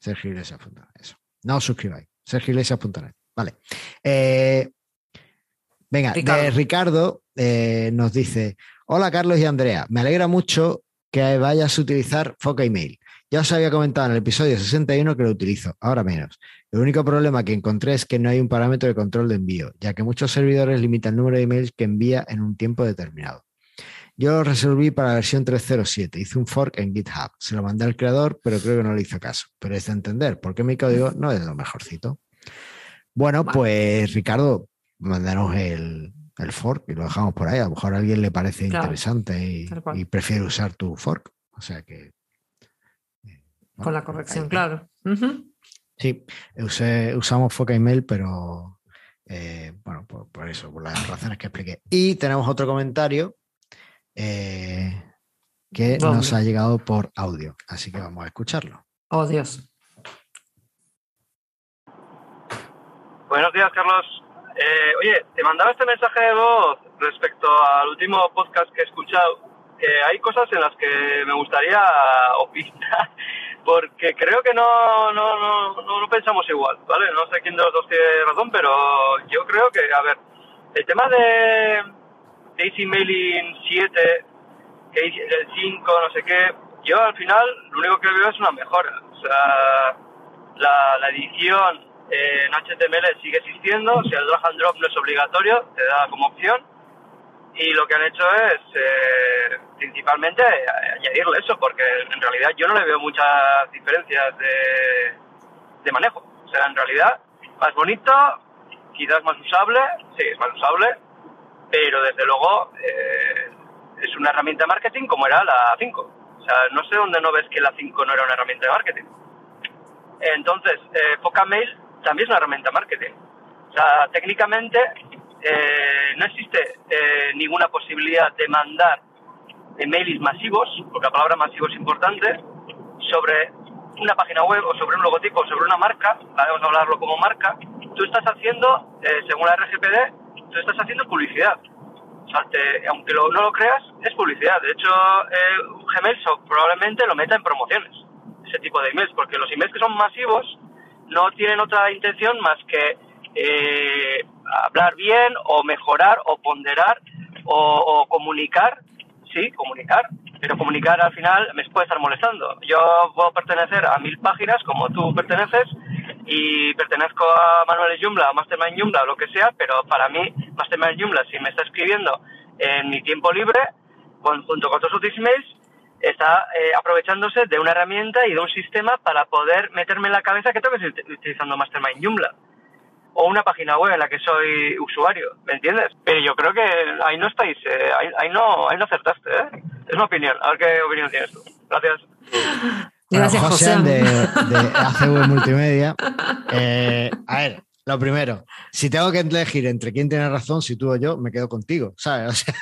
SergioIglesias.net. Eso. No os suscribáis. SergioIglesias.net. Vale. Eh, venga, Ricardo. de Ricardo eh, nos dice: Hola Carlos y Andrea, me alegra mucho que vayas a utilizar Foca Email. Ya os había comentado en el episodio 61 que lo utilizo, ahora menos. El único problema que encontré es que no hay un parámetro de control de envío, ya que muchos servidores limitan el número de emails que envía en un tiempo determinado. Yo lo resolví para la versión 3.07, hice un fork en GitHub, se lo mandé al creador, pero creo que no le hizo caso. Pero es de entender, porque mi código no es lo mejorcito. Bueno, pues Ricardo, mándanos el, el fork y lo dejamos por ahí. A lo mejor a alguien le parece Claro, interesante y, prefiere usar tu fork. O sea que. eh, Con la corrección, claro. Ujú. Sí, usé- usamos Foca Email, pero eh, bueno, por, por eso, por las razones que expliqué. Y tenemos otro comentario eh, que ¿Dónde? nos ha llegado por audio, así que vamos a escucharlo. Oh, Dios. Buenos días, Carlos. Eh, oye, te mandaba este mensaje de voz respecto al último podcast que he escuchado. Que hay cosas en las que me gustaría opinar, porque creo que no, no, no, no, pensamos igual, ¿vale? No sé quién de los dos tiene razón, pero yo creo que, a ver, el tema de, de Easy Mailing 7, que Easy- el 5, no sé qué, yo al final lo único que veo es una mejora. O sea, la, la edición en HTML sigue existiendo, o sea, el drag and drop no es obligatorio, te da como opción. Y lo que han hecho es eh, principalmente eh, añadirle eso, porque en realidad yo no le veo muchas diferencias de, de manejo. O sea, en realidad, más bonito, quizás más usable, sí, es más usable, pero desde luego eh, es una herramienta de marketing como era la 5. O sea, no sé dónde no ves que la 5 no era una herramienta de marketing. Entonces, eh, Foca Mail también es una herramienta de marketing. O sea, técnicamente eh, no existe eh, ninguna posibilidad de mandar emails masivos, porque la palabra masivo es importante, sobre una página web o sobre un logotipo o sobre una marca, vamos a hablarlo como marca, tú estás haciendo, eh, según la RGPD, tú estás haciendo publicidad. O sea, aunque lo- no lo creas, es publicidad. De hecho, eh, Gmail probablemente lo meta en promociones, ese tipo de emails, porque los emails que son masivos no tienen otra intención más que eh, hablar bien o mejorar o ponderar o comunicar, sí, comunicar, pero comunicar al final me puede estar molestando. Yo puedo pertenecer a mil páginas como tú perteneces y pertenezco a Manuel Joomla, a Mastermind Joomla, o lo que sea, pero para mí Mastermind Joomla, si me está escribiendo en mi tiempo libre, junto con otros otros emails, está eh, aprovechándose de una herramienta y de un sistema para poder meterme en la cabeza que tengo que seguir utilizando Mastermind Joomla o una página web en la que soy usuario, ¿me entiendes? Pero yo creo que ahí no estáis, eh, ahí, ahí no, ahí no acertaste, ¿eh? Es una opinión, a ver qué opinión tienes tú. Gracias. Bueno, Gracias, José José. de, de ACV Multimedia. Eh, a ver, lo primero, si tengo que elegir entre quién tiene razón, si tú o yo, me quedo contigo, ¿sabes? O sea,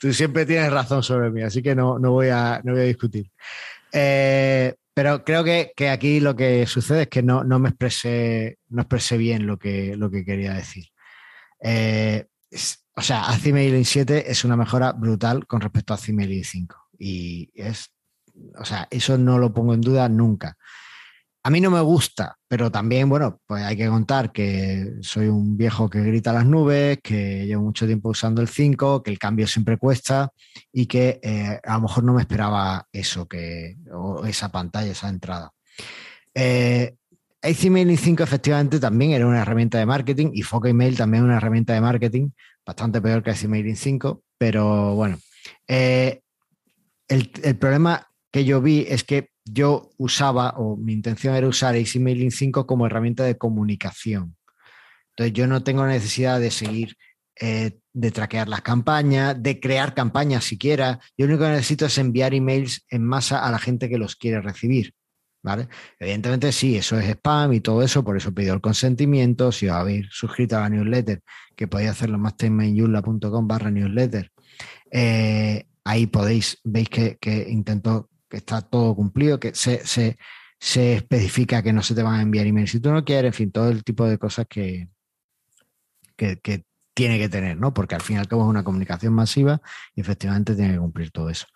tú siempre tienes razón sobre mí, así que no, no, voy, a, no voy a discutir. Eh, pero creo que, que aquí lo que sucede es que no, no me expresé, no expresé bien lo que, lo que quería decir. Eh, o sea, Azimailing 7 es una mejora brutal con respecto a Azimailing 5. Y es, o sea, eso no lo pongo en duda nunca. A mí no me gusta, pero también, bueno, pues hay que contar que soy un viejo que grita las nubes, que llevo mucho tiempo usando el 5, que el cambio siempre cuesta y que eh, a lo mejor no me esperaba eso, que, o esa pantalla, esa entrada. Eh, Mailing 5 efectivamente también era una herramienta de marketing y Foca Email también una herramienta de marketing, bastante peor que Mailing 5, pero bueno. Eh, el problema que yo vi es que yo usaba, o mi intención era usar Mailing 5 como herramienta de comunicación. Entonces yo no tengo necesidad de seguir, eh, de traquear las campañas, de crear campañas siquiera. Yo lo único que necesito es enviar emails en masa a la gente que los quiere recibir. ¿Vale? Evidentemente sí, eso es spam y todo eso, por eso pido el consentimiento, si os habéis suscrito a la newsletter, que podéis hacerlo mastermindyula.com barra newsletter, eh, ahí podéis, veis que, intento que está todo cumplido, que se, se, se, especifica que no se te van a enviar emails si tú no quieres, en fin, todo el tipo de cosas que, que, que tiene que tener, ¿no? Porque al fin y al cabo es una comunicación masiva y efectivamente tiene que cumplir todo eso.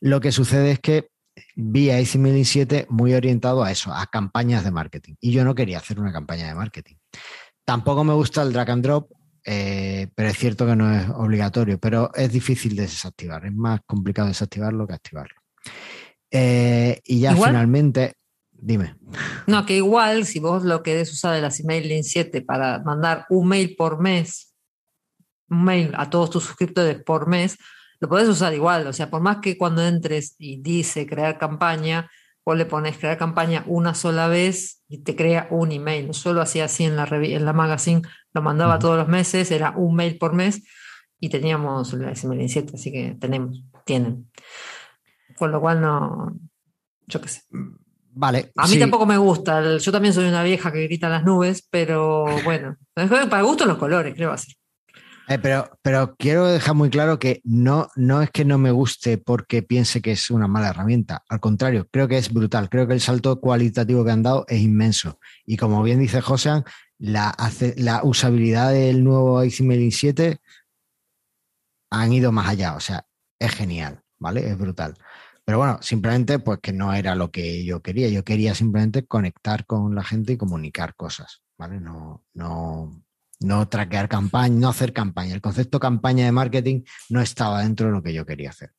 Lo que sucede es que vi a Mailing 7 muy orientado a eso, a campañas de marketing. Y yo no quería hacer una campaña de marketing. Tampoco me gusta el drag and drop, eh, pero es cierto que no es obligatorio, pero es difícil de desactivar, es más complicado desactivarlo que activarlo. Eh, y ya Igual- finalmente, dime. No, que igual si vos lo querés usar de las Emailing 7 para mandar un mail por mes, un mail a todos tus suscriptores por mes, lo podés usar igual. O sea, por más que cuando entres y dice crear campaña, vos le pones crear campaña una sola vez y te crea un email. Yo lo hacía así en la, en la magazine, lo mandaba todos los meses, era un mail por mes y teníamos la Emailing 7, así que tenemos, tienen. Con lo cual no, yo qué sé. Vale. A mí sí, tampoco me gusta. el- Yo también soy una vieja que grita en las nubes, pero bueno, para gusto los colores, creo así. eh, pero, pero quiero dejar muy claro que no, no es que no me guste porque piense que es una mala herramienta. Al contrario, creo que es brutal. Creo que el salto cualitativo que han dado es inmenso. Y como bien dice Josean, la, la usabilidad del nuevo XMailing 7 han ido más allá. O sea, es genial, ¿vale? Es brutal. Pero bueno, simplemente pues que no era lo que yo quería. Yo quería simplemente conectar con la gente y comunicar cosas, ¿vale? No, no, no traquear campaña, no hacer campaña. El concepto campaña de marketing no estaba dentro de lo que yo quería hacer.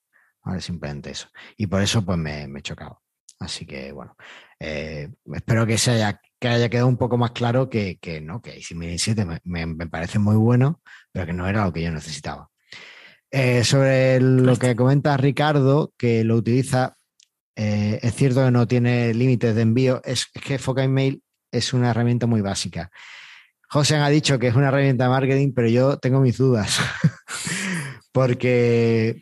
¿vale? Simplemente eso. Y por eso pues me, me he chocado. Así que bueno, eh, espero que se haya, que haya quedado un poco más claro que, que no, que Similin 7 me, me- me parece muy bueno, pero que no era lo que yo necesitaba. Eh, sobre lo que comenta Ricardo, que lo utiliza, eh, es cierto que no tiene límites de envío, es, es que Foca Email es una herramienta muy básica. José ha dicho que es una herramienta de marketing, pero yo tengo mis dudas. porque,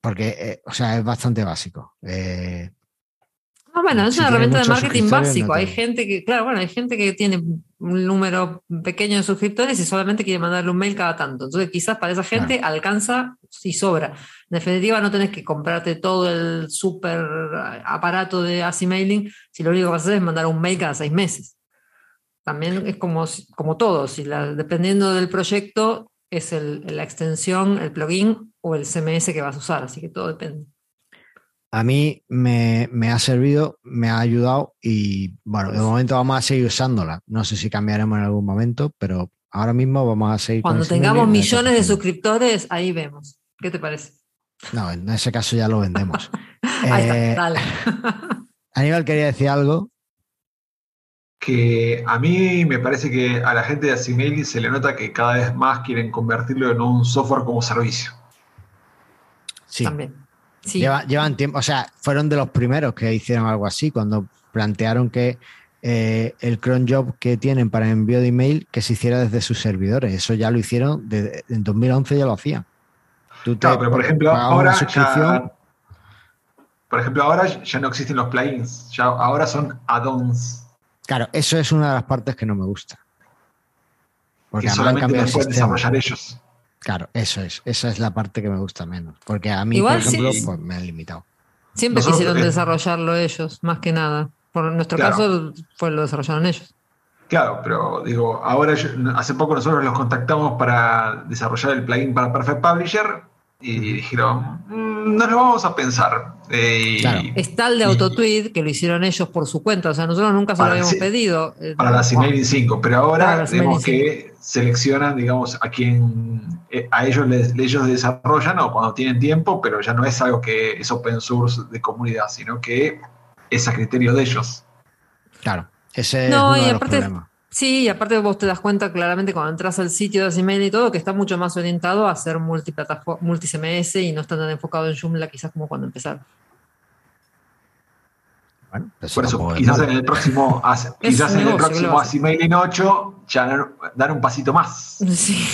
porque eh, o sea, es bastante básico. Eh, Ah, bueno, es Si una herramienta de marketing básico. no hay gente que, claro, bueno, hay gente que tiene un número pequeño de suscriptores y solamente quiere mandarle un mail cada tanto. Entonces, quizás para esa gente alcanza y sobra. En definitiva, no tenés que comprarte todo el súper aparato de ASI mailing si lo único que vas a hacer es mandar un mail cada seis meses. También es como, como todo, si la- dependiendo del proyecto, es el- la extensión, el plugin o el CMS que vas a usar. Así que todo depende. A mí me, me ha servido, me ha ayudado y bueno, de momento vamos a seguir usándola. No sé si cambiaremos en algún momento, pero ahora mismo vamos a seguir. Cuando tengamos millones de suscriptores, ahí vemos. ¿Qué te parece? No, en ese caso ya lo vendemos. Ahí Eh, está, dale. Aníbal quería decir algo. que a mí me parece que a la gente de Asimailing se le nota que cada vez más quieren convertirlo en un software como servicio. Sí, También. Sí. lleva- llevan tiempo, o sea, fueron de los primeros que hicieron algo así, cuando plantearon que eh, el cron job que tienen para envío de email que se hiciera desde sus servidores. Eso ya lo hicieron, desde, en 2011 ya lo hacían. Tú te Claro, pero por ejemplo, ahora ya, por ejemplo, ahora ya no existen los plugins, ya ahora son add-ons Claro, eso es una de las partes que no me gusta. Porque que solamente cambiado el los pueden sistema. desarrollar ellos. Claro, eso es. Esa es la parte que me gusta menos. Porque a mí, Igual por ejemplo, sí. pues me han limitado. Siempre Nosotros- quisieron eh, desarrollarlo ellos, más que nada. Por nuestro Claro. caso, fue lo desarrollaron ellos. Claro, pero digo, ahora yo- hace poco nosotros los contactamos para desarrollar el plugin para Perfect Publisher y dijeron, "Mm, no lo vamos a pensar. Eh, y- Claro. Está el de AutoTweet, que lo hicieron ellos por su cuenta. O sea, nosotros nunca se lo habíamos pedido. Eh, para la Simailing 5, pero ahora Simailing que seleccionan, digamos, a quien eh, a ellos les, ellos desarrollan o cuando tienen tiempo, pero ya no es algo que es open source de comunidad, sino que es a criterio de ellos. Claro, ese No, es uno y de los aparte- problemas. Sí, y aparte vos te das cuenta claramente cuando entras al sitio de Asimail y todo que está mucho más orientado a hacer multiplataforma, multi-CMS y no está tan enfocado en Joomla quizás como cuando empezaron. Bueno, Por eso, quizás en el próximo, quizás en el próximo claro. Asimailing 8 ya dar- dar un pasito más. Sí,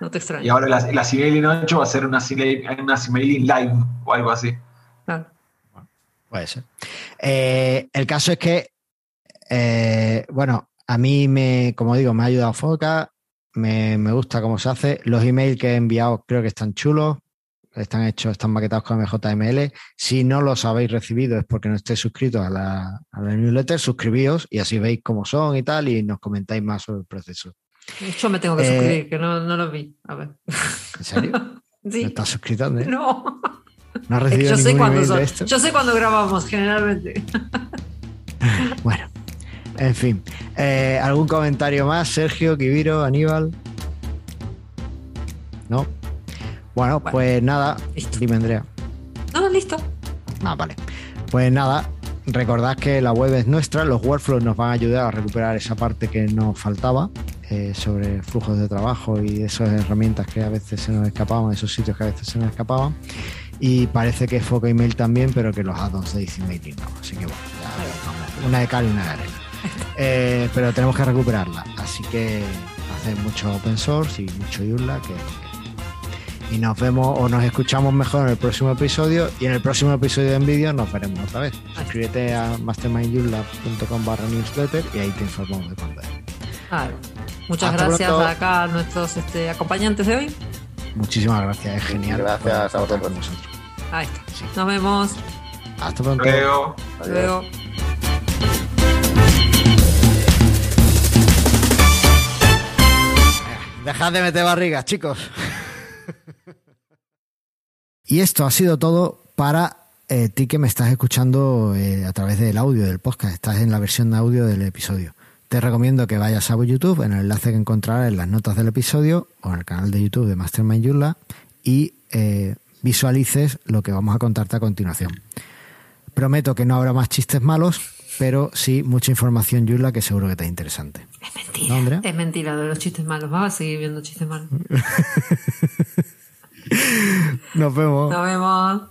no te extraño. Y ahora la, la Asimailing 8 va a ser una, una Asimailing Live o algo así. Claro. Puede ser. Eh, el caso es que, eh, bueno, a mí me, como digo, me ha ayudado Foca, me, me gusta cómo se hace. Los emails que he enviado creo que están chulos, están hechos, están maquetados con MJML. Si no los habéis recibido es porque no estéis suscritos a la, a la newsletter, suscribíos y así veis cómo son y tal y nos comentáis más sobre el proceso. Yo me tengo que Eh, suscribir, que no, no lo vi. A ver. ¿En serio? ¿No estás suscrito? No. ¿No has Es que recibido yo sé ningún cuándo email son. de esto? Yo sé cuándo grabamos, generalmente. Bueno. En fin, eh, ¿algún comentario más, Sergio, Kibiro, Aníbal? ¿No? Bueno, Bueno, pues nada, listo. dime Andrea. No, listo. Ah, vale. Pues nada, recordad que la web es nuestra, los workflows nos van a ayudar a recuperar esa parte que nos faltaba eh, sobre flujos de trabajo y esas herramientas que a veces se nos escapaban, esos sitios que a veces se nos escapaban. Y parece que Foco Email también, pero que los add-ons de Easy Mailing no. Así que bueno, ya vamos, una de cal y una de arena. Eh, pero tenemos que recuperarla. Así que hacer mucho open source y mucho Joomla que, y nos vemos o nos escuchamos mejor en el próximo episodio y en el próximo episodio de Envidio nos veremos otra vez. Suscríbete a mastermindyurla.com barra newsletter y ahí te informamos de cuándo es. Claro. Muchas Hasta gracias pronto. acá a nuestros este, acompañantes de hoy. Muchísimas gracias, es genial. Gracias a vosotros. Ahí está. Sí. Nos vemos. Hasta pronto. Luego. Luego. Dejad de meter barrigas, chicos. y esto ha sido todo para eh, ti que me estás escuchando eh, a través del audio del podcast. Estás en la versión de audio del episodio. Te recomiendo que vayas a YouTube en el enlace que encontrarás en las notas del episodio o en el canal de YouTube de Mastermind y eh, visualices lo que vamos a contarte a continuación. Prometo que no habrá más chistes malos, pero sí mucha información Yurla que seguro que te es interesante. Es mentira. ¿No? Es mentira de los chistes malos. Vamos a seguir viendo chistes malos. Nos vemos. Nos vemos.